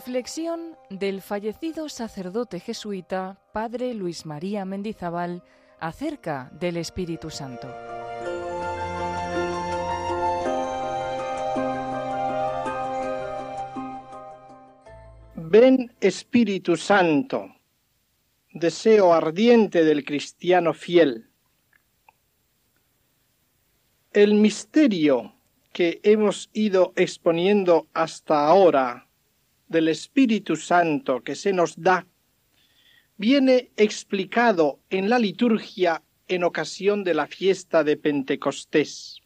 Reflexión del fallecido sacerdote jesuita Padre Luis María Mendizábal acerca del Espíritu Santo. Ven Espíritu Santo, deseo ardiente del cristiano fiel. El misterio que hemos ido exponiendo hasta ahora del Espíritu Santo que se nos da viene explicado en la liturgia en ocasión de la fiesta de Pentecostés.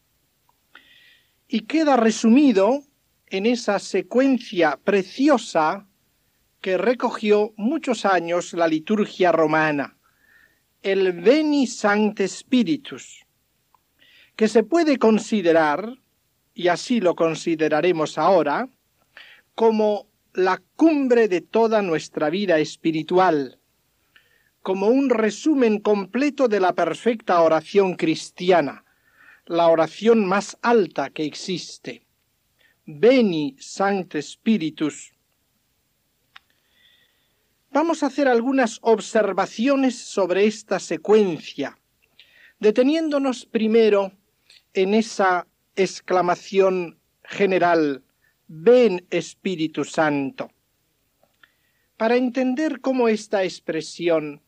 Y queda resumido en esa secuencia preciosa que recogió muchos años la liturgia romana, el Veni Sancte Spiritus, que se puede considerar, y así lo consideraremos ahora, como la cumbre de toda nuestra vida espiritual, como un resumen completo de la perfecta oración cristiana, la oración más alta que existe. Veni Sancte Spiritus. Vamos a hacer algunas observaciones sobre esta secuencia, deteniéndonos primero en esa exclamación general Ven Espíritu Santo. Para entender cómo esta expresión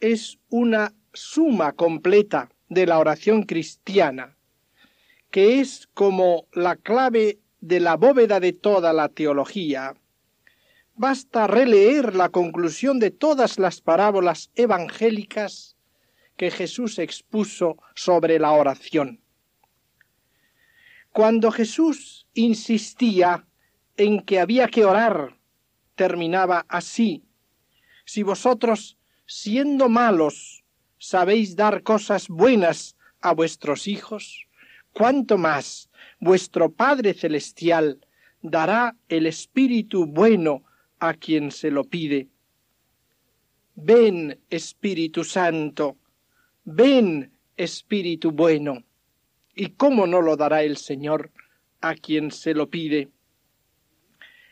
es una suma completa de la oración cristiana, que es como la clave de la bóveda de toda la teología, basta releer la conclusión de todas las parábolas evangélicas que Jesús expuso sobre la oración. Cuando Jesús insistía en que había que orar, terminaba así. Si vosotros, siendo malos, sabéis dar cosas buenas a vuestros hijos, cuánto más vuestro Padre Celestial dará el Espíritu bueno a quien se lo pide. Ven, Espíritu Santo, ven, Espíritu bueno. ¿Y cómo no lo dará el Señor a quien se lo pide?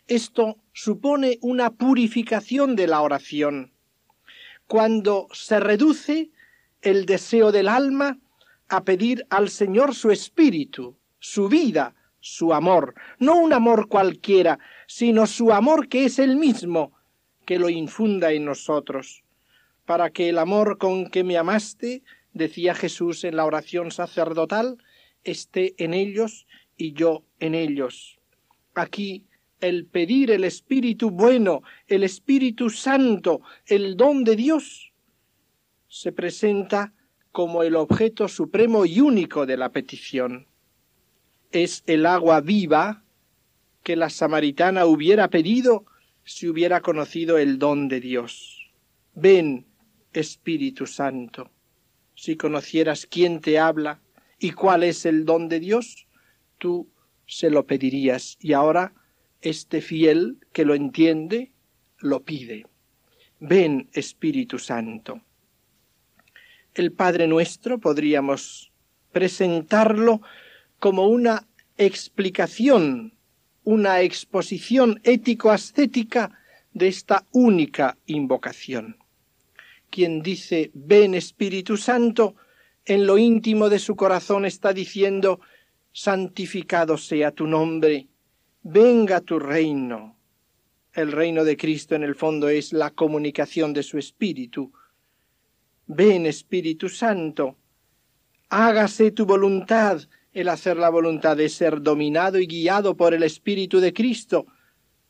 Esto supone una purificación de la oración, cuando se reduce el deseo del alma a pedir al Señor su espíritu, su vida, su amor, no un amor cualquiera, sino su amor que es el mismo, que lo infunda en nosotros, para que el amor con que me amaste, decía Jesús en la oración sacerdotal, esté en ellos y yo en ellos. Aquí el pedir el Espíritu bueno, el Espíritu Santo, el don de Dios, se presenta como el objeto supremo y único de la petición. Es el agua viva que la samaritana hubiera pedido si hubiera conocido el don de Dios. Ven, Espíritu Santo, si conocieras quién te habla y cuál es el don de Dios, tú se lo pedirías y ahora este fiel que lo entiende lo pide. Ven, Espíritu Santo. El Padre nuestro podríamos presentarlo como una explicación, una exposición ético-ascética de esta única invocación. Quien dice ven Espíritu Santo, en lo íntimo de su corazón está diciendo santificado sea tu nombre, venga tu reino. El reino de Cristo en el fondo es la comunicación de su Espíritu. Ven Espíritu Santo, hágase tu voluntad. El hacer la voluntad de ser dominado y guiado por el Espíritu de Cristo.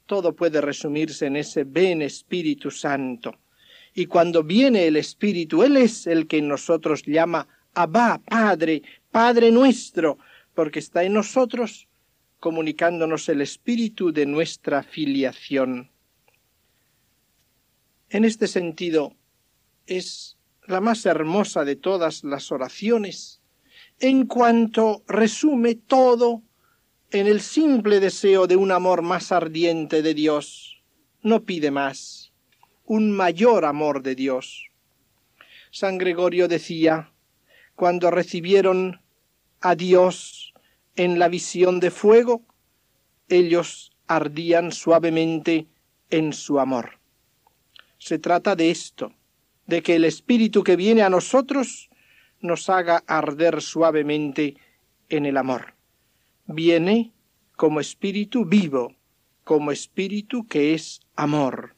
Todo puede resumirse en ese ven Espíritu Santo. Y cuando viene el Espíritu, Él es el que en nosotros llama Abba, Padre, Padre nuestro, porque está en nosotros comunicándonos el espíritu de nuestra filiación. En este sentido, es la más hermosa de todas las oraciones, en cuanto resume todo en el simple deseo de un amor más ardiente de Dios. No pide más, un mayor amor de Dios. San Gregorio decía, cuando recibieron a Dios en la visión de fuego, ellos ardían suavemente en su amor. Se trata de esto, de que el Espíritu que viene a nosotros nos haga arder suavemente en el amor. Viene como Espíritu vivo, como Espíritu que es amor.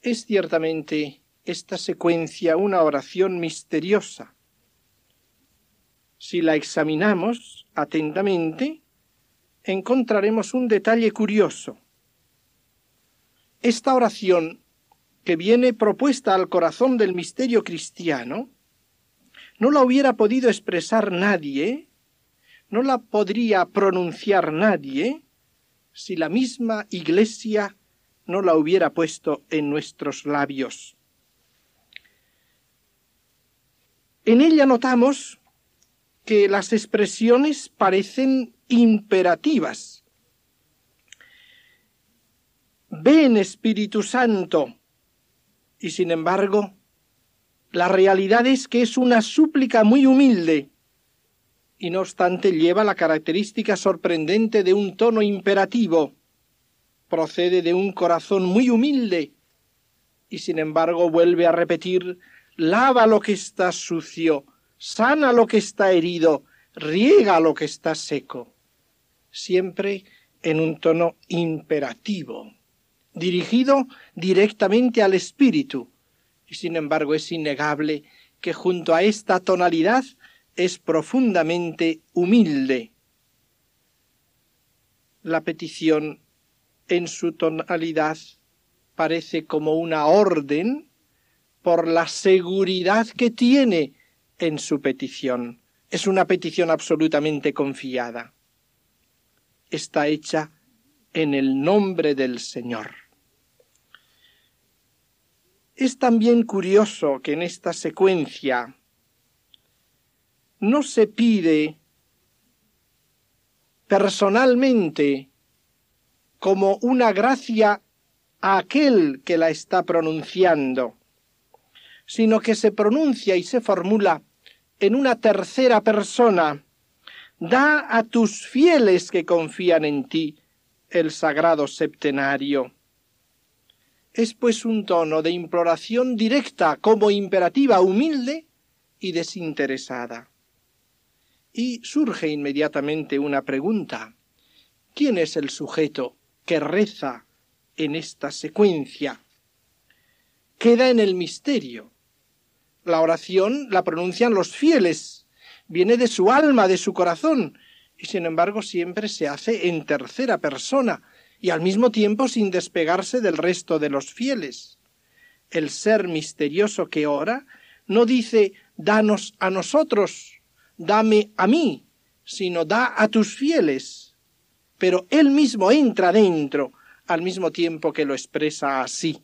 Es ciertamente esta secuencia una oración misteriosa. Si la examinamos atentamente, encontraremos un detalle curioso. Esta oración, que viene propuesta al corazón del misterio cristiano, no la hubiera podido expresar nadie, no la podría pronunciar nadie, si la misma Iglesia no la hubiera puesto en nuestros labios. En ella notamos que las expresiones parecen imperativas. Ven Espíritu Santo. Y sin embargo, la realidad es que es una súplica muy humilde, y no obstante lleva la característica sorprendente de un tono imperativo. Procede de un corazón muy humilde, y sin embargo vuelve a repetir lava lo que está sucio, sana lo que está herido, riega lo que está seco, siempre en un tono imperativo, dirigido directamente al espíritu, y sin embargo es innegable que junto a esta tonalidad es profundamente humilde. La petición en su tonalidad parece como una orden por la seguridad que tiene en su petición. Es una petición absolutamente confiada. Está hecha en el nombre del Señor. Es también curioso que en esta secuencia no se pide personalmente como una gracia a aquel que la está pronunciando, sino que se pronuncia y se formula en una tercera persona. Da a tus fieles que confían en ti el sagrado septenario. Es pues un tono de imploración directa como imperativa humilde y desinteresada. Y surge inmediatamente una pregunta. ¿Quién es el sujeto que reza en esta secuencia? Queda en el misterio. La oración la pronuncian los fieles, viene de su alma, de su corazón, y sin embargo siempre se hace en tercera persona, y al mismo tiempo sin despegarse del resto de los fieles. El ser misterioso que ora no dice danos a nosotros, dame a mí, sino da a tus fieles. Pero él mismo entra dentro, al mismo tiempo que lo expresa así.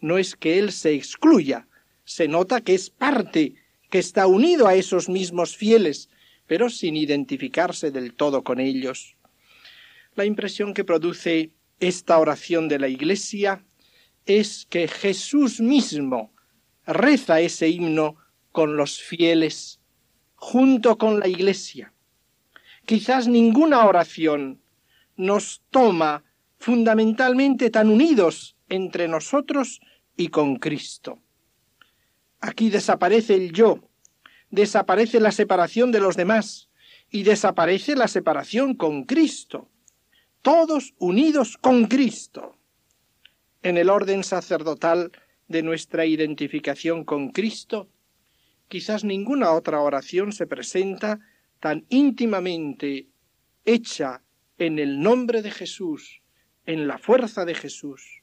No es que él se excluya, se nota que es parte, que está unido a esos mismos fieles, pero sin identificarse del todo con ellos. La impresión que produce esta oración de la Iglesia es que Jesús mismo reza ese himno con los fieles, junto con la Iglesia. Quizás ninguna oración nos toma fundamentalmente tan unidos entre nosotros y con Cristo. Aquí desaparece el yo, desaparece la separación de los demás y desaparece la separación con Cristo todos unidos con Cristo. En el orden sacerdotal de nuestra identificación con Cristo, quizás ninguna otra oración se presenta tan íntimamente hecha en el nombre de Jesús, en la fuerza de Jesús.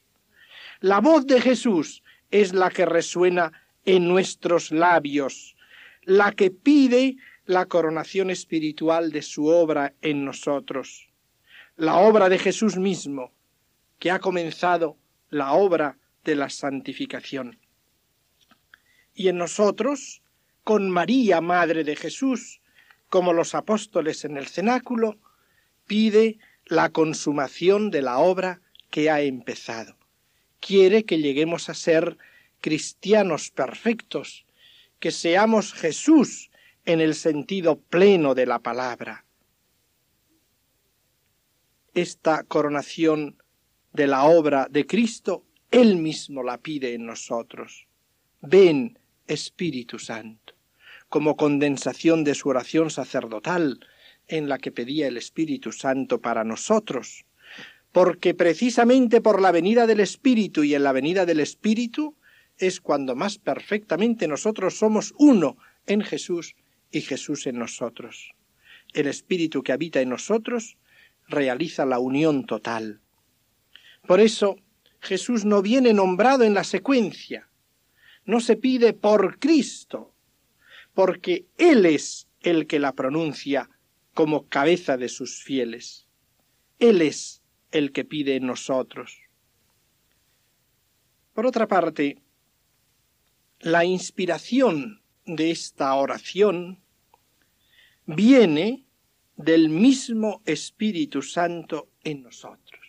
La voz de Jesús es la que resuena en nuestros labios, la que pide la coronación espiritual de su obra en nosotros la obra de Jesús mismo, que ha comenzado la obra de la santificación. Y en nosotros, con María, Madre de Jesús, como los apóstoles en el cenáculo, pide la consumación de la obra que ha empezado. Quiere que lleguemos a ser cristianos perfectos, que seamos Jesús en el sentido pleno de la palabra esta coronación de la obra de Cristo, Él mismo la pide en nosotros. Ven, Espíritu Santo, como condensación de su oración sacerdotal, en la que pedía el Espíritu Santo para nosotros, porque precisamente por la venida del Espíritu y en la venida del Espíritu es cuando más perfectamente nosotros somos uno en Jesús y Jesús en nosotros. El Espíritu que habita en nosotros realiza la unión total. Por eso Jesús no viene nombrado en la secuencia, no se pide por Cristo, porque Él es el que la pronuncia como cabeza de sus fieles. Él es el que pide en nosotros. Por otra parte, la inspiración de esta oración viene del mismo Espíritu Santo en nosotros.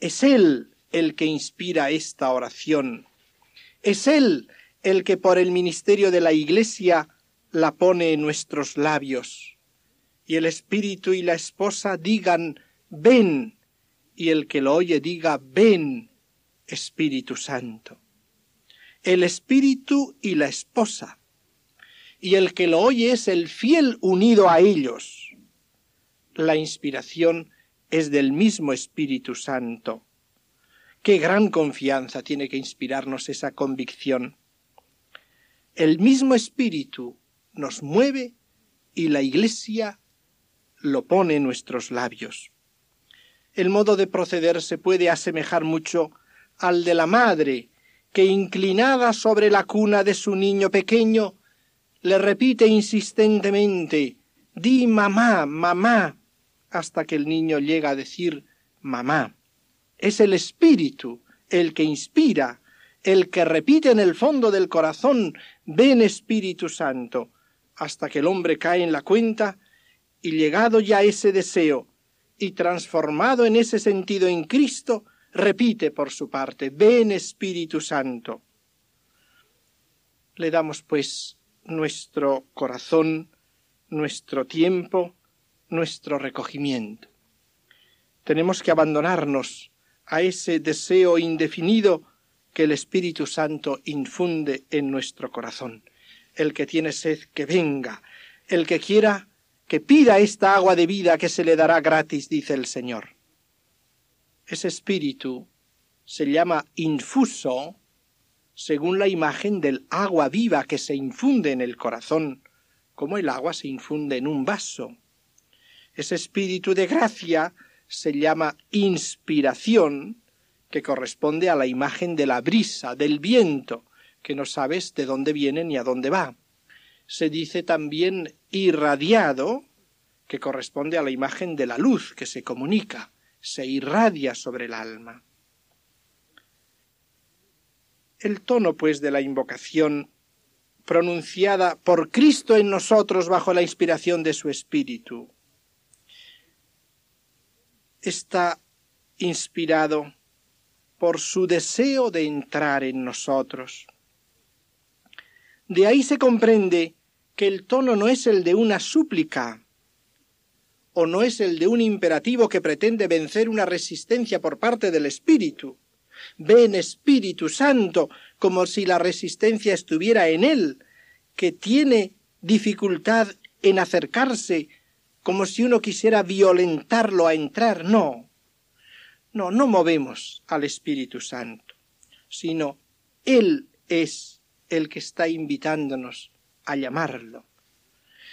Es Él el que inspira esta oración. Es Él el que por el ministerio de la Iglesia la pone en nuestros labios. Y el Espíritu y la esposa digan, ven, y el que lo oye diga, ven, Espíritu Santo. El Espíritu y la esposa y el que lo oye es el fiel unido a ellos. La inspiración es del mismo Espíritu Santo. Qué gran confianza tiene que inspirarnos esa convicción. El mismo Espíritu nos mueve y la Iglesia lo pone en nuestros labios. El modo de proceder se puede asemejar mucho al de la madre que inclinada sobre la cuna de su niño pequeño le repite insistentemente di mamá, mamá, hasta que el niño llega a decir mamá. Es el espíritu el que inspira, el que repite en el fondo del corazón ven Espíritu Santo, hasta que el hombre cae en la cuenta y llegado ya ese deseo y transformado en ese sentido en Cristo, repite por su parte, ven Espíritu Santo. Le damos pues nuestro corazón, nuestro tiempo, nuestro recogimiento. Tenemos que abandonarnos a ese deseo indefinido que el Espíritu Santo infunde en nuestro corazón. El que tiene sed, que venga. El que quiera, que pida esta agua de vida que se le dará gratis, dice el Señor. Ese espíritu se llama infuso según la imagen del agua viva que se infunde en el corazón, como el agua se infunde en un vaso. Ese espíritu de gracia se llama inspiración, que corresponde a la imagen de la brisa, del viento, que no sabes de dónde viene ni a dónde va. Se dice también irradiado, que corresponde a la imagen de la luz que se comunica, se irradia sobre el alma. El tono, pues, de la invocación pronunciada por Cristo en nosotros bajo la inspiración de su Espíritu está inspirado por su deseo de entrar en nosotros. De ahí se comprende que el tono no es el de una súplica, o no es el de un imperativo que pretende vencer una resistencia por parte del Espíritu, Ven Espíritu Santo, como si la resistencia estuviera en él, que tiene dificultad en acercarse, como si uno quisiera violentarlo a entrar. No, no, no movemos al Espíritu Santo, sino Él es el que está invitándonos a llamarlo.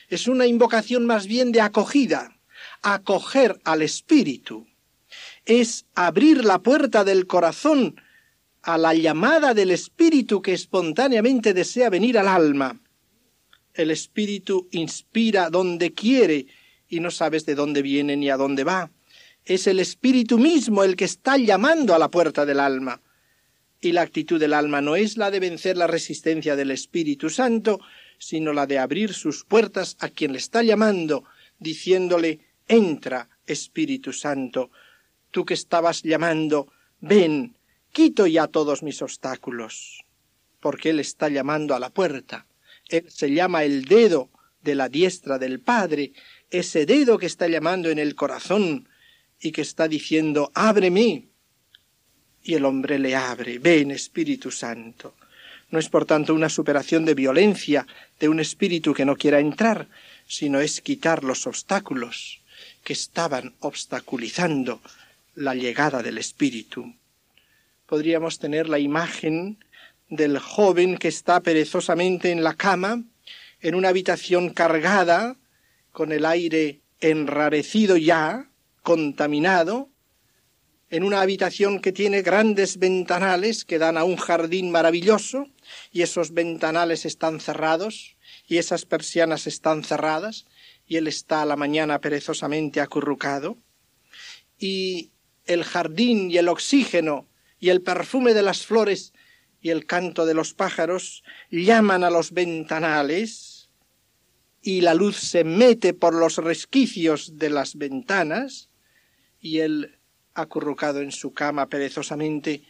Es una invocación más bien de acogida, acoger al Espíritu es abrir la puerta del corazón a la llamada del espíritu que espontáneamente desea venir al alma. El espíritu inspira donde quiere y no sabes de dónde viene ni a dónde va. Es el espíritu mismo el que está llamando a la puerta del alma. Y la actitud del alma no es la de vencer la resistencia del Espíritu Santo, sino la de abrir sus puertas a quien le está llamando, diciéndole Entra, Espíritu Santo, tú que estabas llamando, ven, quito ya todos mis obstáculos, porque Él está llamando a la puerta. Él se llama el dedo de la diestra del Padre, ese dedo que está llamando en el corazón, y que está diciendo, ábreme. Y el hombre le abre, ven Espíritu Santo. No es por tanto una superación de violencia de un espíritu que no quiera entrar, sino es quitar los obstáculos que estaban obstaculizando la llegada del espíritu. Podríamos tener la imagen del joven que está perezosamente en la cama, en una habitación cargada, con el aire enrarecido ya, contaminado, en una habitación que tiene grandes ventanales que dan a un jardín maravilloso, y esos ventanales están cerrados, y esas persianas están cerradas, y él está a la mañana perezosamente acurrucado, y el jardín y el oxígeno y el perfume de las flores y el canto de los pájaros llaman a los ventanales, y la luz se mete por los resquicios de las ventanas, y él acurrucado en su cama perezosamente,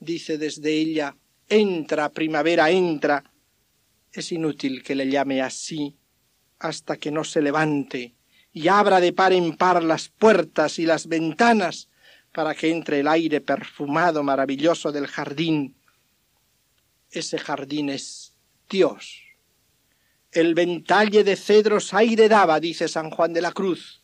dice desde ella Entra, primavera, entra. Es inútil que le llame así hasta que no se levante y abra de par en par las puertas y las ventanas para que entre el aire perfumado maravilloso del jardín. Ese jardín es Dios. El ventalle de cedros aire daba, dice San Juan de la Cruz,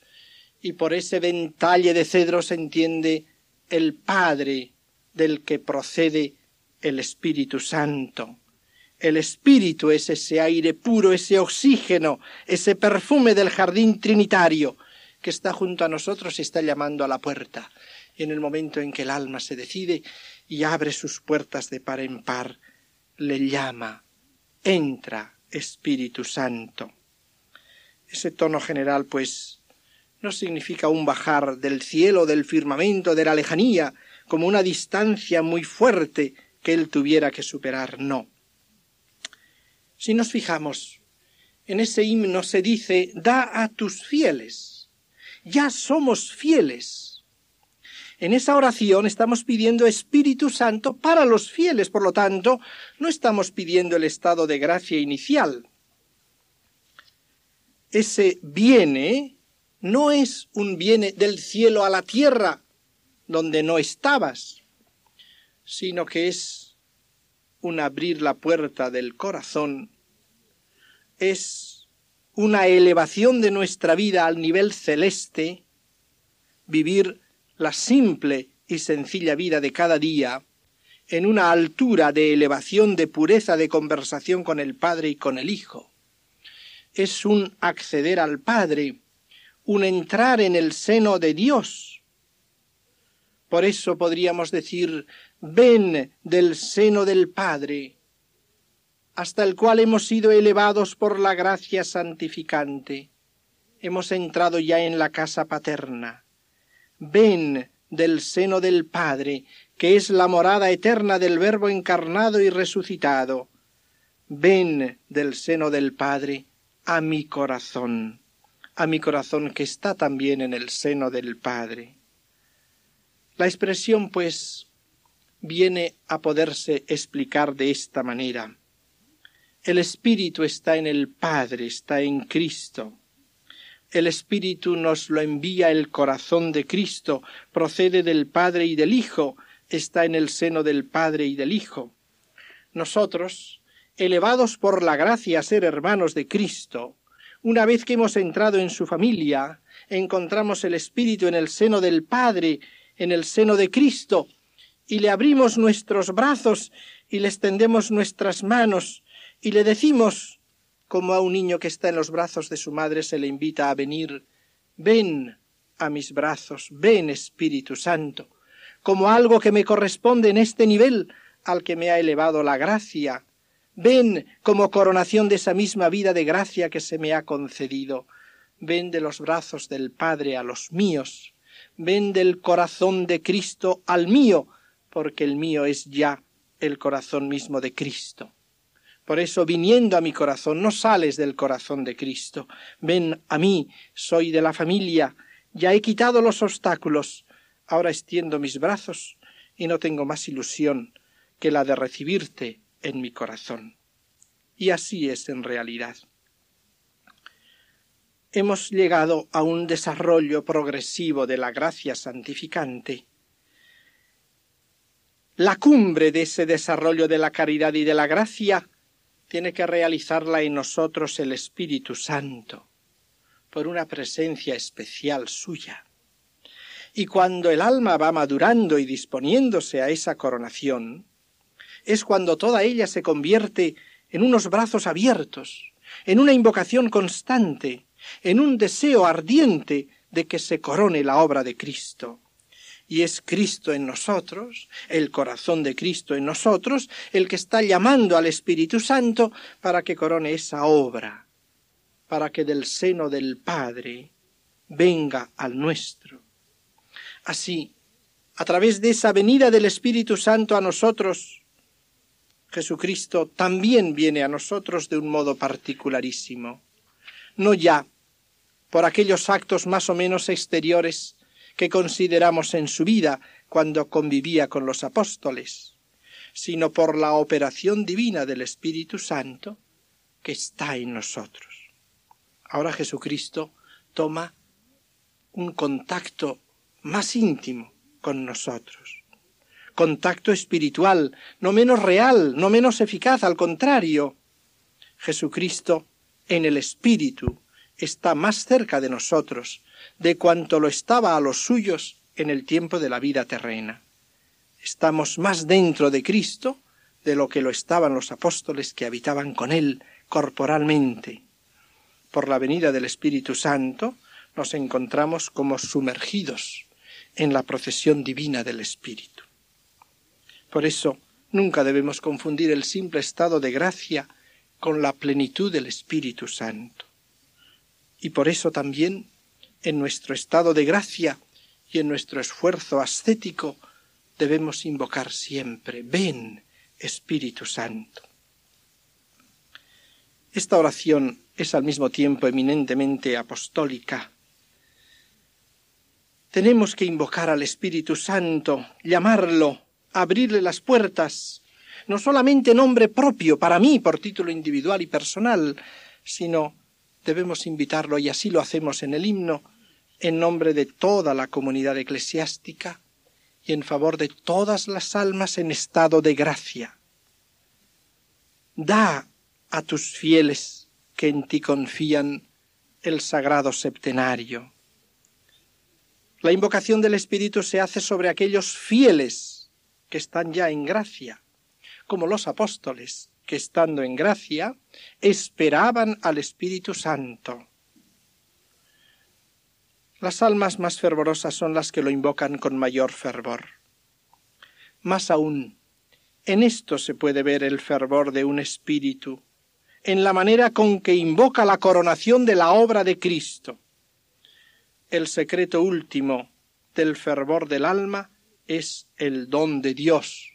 y por ese ventalle de cedros entiende el Padre del que procede el Espíritu Santo. El Espíritu es ese aire puro, ese oxígeno, ese perfume del jardín trinitario que está junto a nosotros y está llamando a la puerta. Y en el momento en que el alma se decide y abre sus puertas de par en par, le llama, entra, Espíritu Santo. Ese tono general, pues, no significa un bajar del cielo, del firmamento, de la lejanía, como una distancia muy fuerte que él tuviera que superar, no. Si nos fijamos, en ese himno se dice, da a tus fieles, ya somos fieles. En esa oración estamos pidiendo Espíritu Santo para los fieles, por lo tanto, no estamos pidiendo el estado de gracia inicial. Ese viene no es un viene del cielo a la tierra, donde no estabas, sino que es un abrir la puerta del corazón, es una elevación de nuestra vida al nivel celeste, vivir la simple y sencilla vida de cada día, en una altura de elevación, de pureza de conversación con el Padre y con el Hijo. Es un acceder al Padre, un entrar en el seno de Dios. Por eso podríamos decir ven del seno del Padre, hasta el cual hemos sido elevados por la gracia santificante. Hemos entrado ya en la casa paterna. Ven del seno del Padre, que es la morada eterna del Verbo encarnado y resucitado. Ven del seno del Padre a mi corazón, a mi corazón que está también en el seno del Padre. La expresión, pues, viene a poderse explicar de esta manera. El Espíritu está en el Padre, está en Cristo. El Espíritu nos lo envía el corazón de Cristo, procede del Padre y del Hijo, está en el seno del Padre y del Hijo. Nosotros, elevados por la gracia a ser hermanos de Cristo, una vez que hemos entrado en su familia, encontramos el Espíritu en el seno del Padre, en el seno de Cristo, y le abrimos nuestros brazos y le extendemos nuestras manos y le decimos, como a un niño que está en los brazos de su madre se le invita a venir, ven a mis brazos, ven Espíritu Santo, como algo que me corresponde en este nivel al que me ha elevado la gracia, ven como coronación de esa misma vida de gracia que se me ha concedido, ven de los brazos del Padre a los míos, ven del corazón de Cristo al mío, porque el mío es ya el corazón mismo de Cristo. Por eso, viniendo a mi corazón, no sales del corazón de Cristo. Ven a mí, soy de la familia, ya he quitado los obstáculos, ahora extiendo mis brazos y no tengo más ilusión que la de recibirte en mi corazón. Y así es en realidad. hemos llegado a un desarrollo progresivo de la gracia santificante. La cumbre de ese desarrollo de la caridad y de la gracia tiene que realizarla en nosotros el Espíritu Santo, por una presencia especial suya. Y cuando el alma va madurando y disponiéndose a esa coronación, es cuando toda ella se convierte en unos brazos abiertos, en una invocación constante, en un deseo ardiente de que se corone la obra de Cristo. Y es Cristo en nosotros, el corazón de Cristo en nosotros, el que está llamando al Espíritu Santo para que corone esa obra, para que del seno del Padre venga al nuestro. Así, a través de esa venida del Espíritu Santo a nosotros, Jesucristo también viene a nosotros de un modo particularísimo, no ya por aquellos actos más o menos exteriores que consideramos en su vida cuando convivía con los apóstoles, sino por la operación divina del Espíritu Santo que está en nosotros. Ahora Jesucristo toma un contacto más íntimo con nosotros contacto espiritual, no menos real, no menos eficaz, al contrario. Jesucristo en el Espíritu está más cerca de nosotros de cuanto lo estaba a los suyos en el tiempo de la vida terrena. Estamos más dentro de Cristo de lo que lo estaban los apóstoles que habitaban con Él corporalmente. Por la venida del Espíritu Santo nos encontramos como sumergidos en la procesión divina del Espíritu. Por eso, nunca debemos confundir el simple estado de gracia con la plenitud del Espíritu Santo. Y por eso también, en nuestro estado de gracia y en nuestro esfuerzo ascético, debemos invocar siempre, ven, Espíritu Santo. Esta oración es al mismo tiempo eminentemente apostólica. Tenemos que invocar al Espíritu Santo, llamarlo, abrirle las puertas, no solamente nombre propio para mí por título individual y personal, sino debemos invitarlo, y así lo hacemos en el himno, en nombre de toda la comunidad eclesiástica y en favor de todas las almas en estado de gracia. Da a tus fieles que en ti confían el sagrado septenario. La invocación del Espíritu se hace sobre aquellos fieles que están ya en gracia, como los apóstoles, que estando en gracia, esperaban al Espíritu Santo. Las almas más fervorosas son las que lo invocan con mayor fervor. Más aún, en esto se puede ver el fervor de un espíritu, en la manera con que invoca la coronación de la obra de Cristo. El secreto último del fervor del alma es el don de Dios.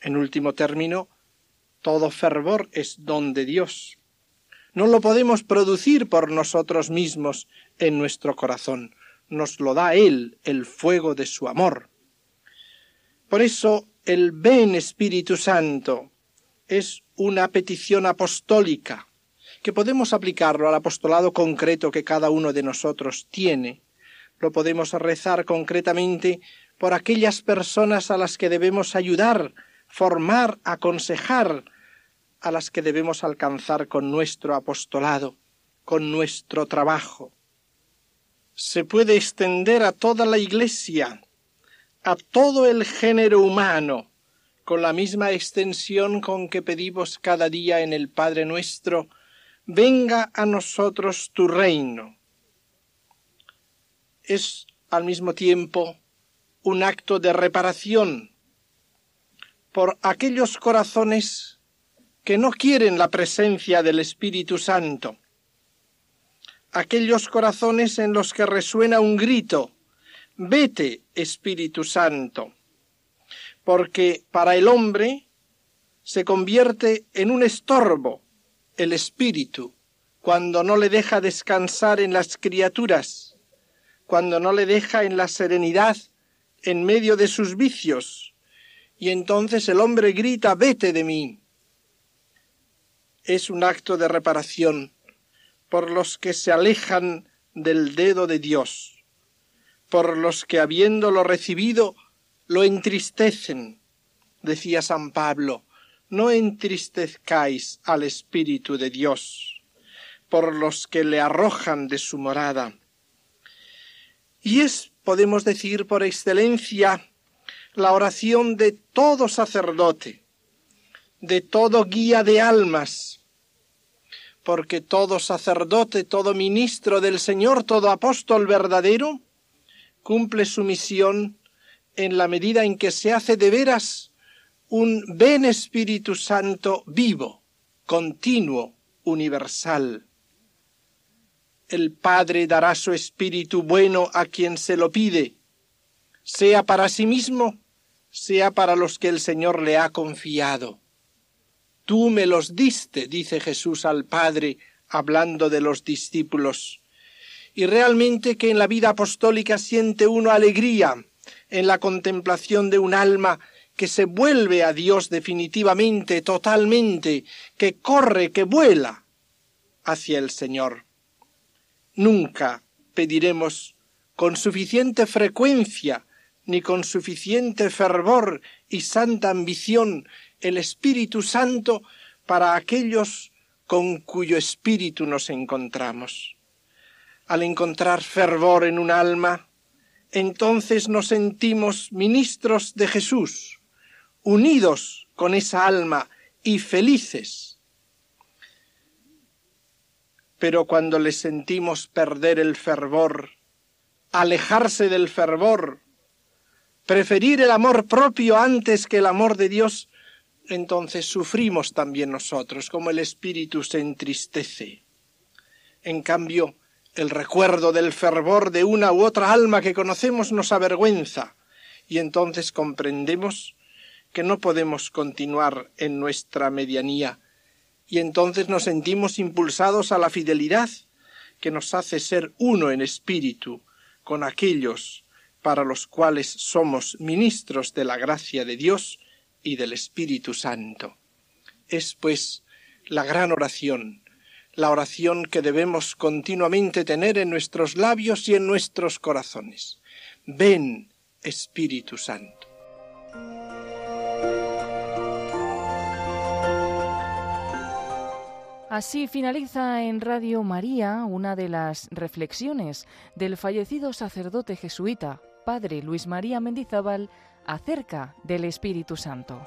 En último término, todo fervor es don de Dios. No lo podemos producir por nosotros mismos en nuestro corazón. Nos lo da Él, el fuego de su amor. Por eso el ven Espíritu Santo es una petición apostólica que podemos aplicarlo al apostolado concreto que cada uno de nosotros tiene lo podemos rezar concretamente por aquellas personas a las que debemos ayudar, formar, aconsejar, a las que debemos alcanzar con nuestro apostolado, con nuestro trabajo. Se puede extender a toda la Iglesia, a todo el género humano, con la misma extensión con que pedimos cada día en el Padre nuestro, venga a nosotros tu reino es al mismo tiempo un acto de reparación por aquellos corazones que no quieren la presencia del Espíritu Santo, aquellos corazones en los que resuena un grito, vete Espíritu Santo, porque para el hombre se convierte en un estorbo el Espíritu cuando no le deja descansar en las criaturas cuando no le deja en la serenidad en medio de sus vicios. Y entonces el hombre grita, vete de mí. Es un acto de reparación, por los que se alejan del dedo de Dios, por los que habiéndolo recibido lo entristecen, decía San Pablo, no entristezcáis al Espíritu de Dios, por los que le arrojan de su morada. Y es, podemos decir por excelencia, la oración de todo sacerdote, de todo guía de almas, porque todo sacerdote, todo ministro del Señor, todo apóstol verdadero, cumple su misión en la medida en que se hace de veras un ven Espíritu Santo vivo, continuo, universal. El Padre dará su Espíritu bueno a quien se lo pide, sea para sí mismo, sea para los que el Señor le ha confiado. Tú me los diste, dice Jesús al Padre, hablando de los discípulos. Y realmente que en la vida apostólica siente uno alegría en la contemplación de un alma que se vuelve a Dios definitivamente, totalmente, que corre, que vuela hacia el Señor. Nunca pediremos con suficiente frecuencia ni con suficiente fervor y santa ambición el Espíritu Santo para aquellos con cuyo espíritu nos encontramos. Al encontrar fervor en un alma, entonces nos sentimos ministros de Jesús, unidos con esa alma y felices. Pero cuando le sentimos perder el fervor, alejarse del fervor, preferir el amor propio antes que el amor de Dios, entonces sufrimos también nosotros, como el espíritu se entristece. En cambio, el recuerdo del fervor de una u otra alma que conocemos nos avergüenza, y entonces comprendemos que no podemos continuar en nuestra medianía, y entonces nos sentimos impulsados a la fidelidad que nos hace ser uno en espíritu con aquellos para los cuales somos ministros de la gracia de Dios y del Espíritu Santo. Es, pues, la gran oración, la oración que debemos continuamente tener en nuestros labios y en nuestros corazones. Ven, Espíritu Santo. Así finaliza en Radio María una de las reflexiones del fallecido sacerdote jesuita, padre Luis María Mendizábal, acerca del Espíritu Santo.